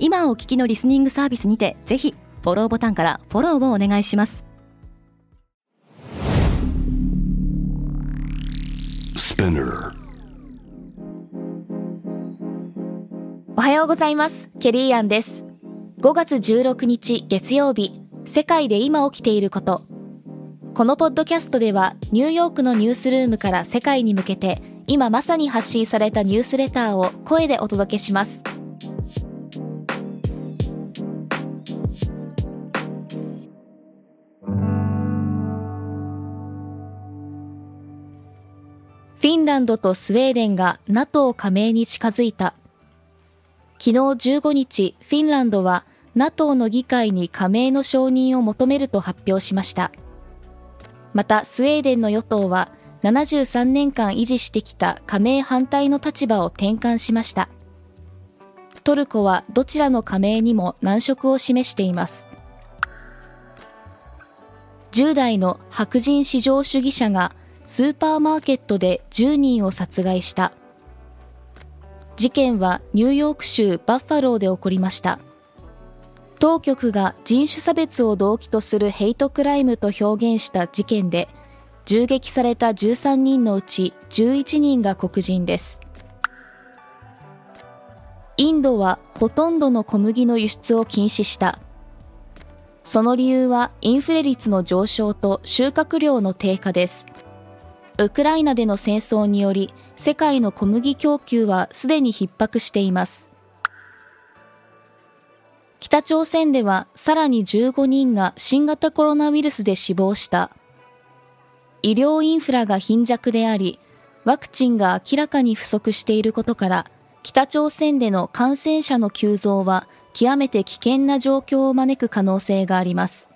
今お聞きのリスニングサービスにてぜひフォローボタンからフォローをお願いします。おはようございます。ケリーアンです。5月16日月曜日。世界で今起きていること。このポッドキャストではニューヨークのニュースルームから世界に向けて今まさに発信されたニュースレターを声でお届けしますフィンランドとスウェーデンが NATO 加盟に近づいた。昨日15日、フィンランドは NATO の議会に加盟の承認を求めると発表しました。また、スウェーデンの与党は73年間維持してきた加盟反対の立場を転換しました。トルコはどちらの加盟にも難色を示しています。10代の白人至上主義者がスーパーマーケットで10人を殺害した。事件はニューヨーク州バッファローで起こりました。当局が人種差別を動機とするヘイトクライムと表現した事件で、銃撃された13人のうち11人が黒人です。インドはほとんどの小麦の輸出を禁止した。その理由はインフレ率の上昇と収穫量の低下です。ウクライナでの戦争により世界の小麦供給はすでに逼迫しています。北朝鮮ではさらに15人が新型コロナウイルスで死亡した。医療インフラが貧弱であり、ワクチンが明らかに不足していることから、北朝鮮での感染者の急増は極めて危険な状況を招く可能性があります。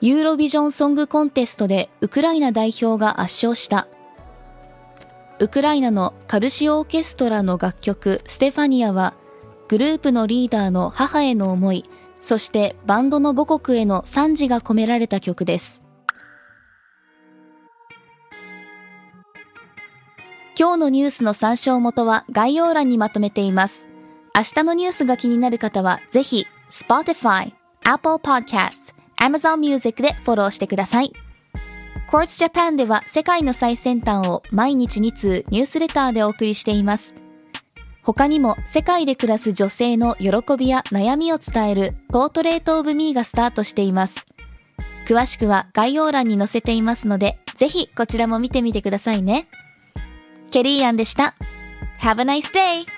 ユーロビジョンソングコンテストでウクライナ代表が圧勝した。ウクライナのカルシオーケストラの楽曲ステファニアは、グループのリーダーの母への思い、そしてバンドの母国への賛辞が込められた曲です。今日のニュースの参照元は概要欄にまとめています。明日のニュースが気になる方は、ぜひ、Spotify、Apple Podcasts、Amazon Music でフォローしてください。Quartz Japan では世界の最先端を毎日2通ニュースレターでお送りしています。他にも世界で暮らす女性の喜びや悩みを伝えるポートレートオブミーがスタートしています。詳しくは概要欄に載せていますので、ぜひこちらも見てみてくださいね。ケリーアンでした。Have a nice day!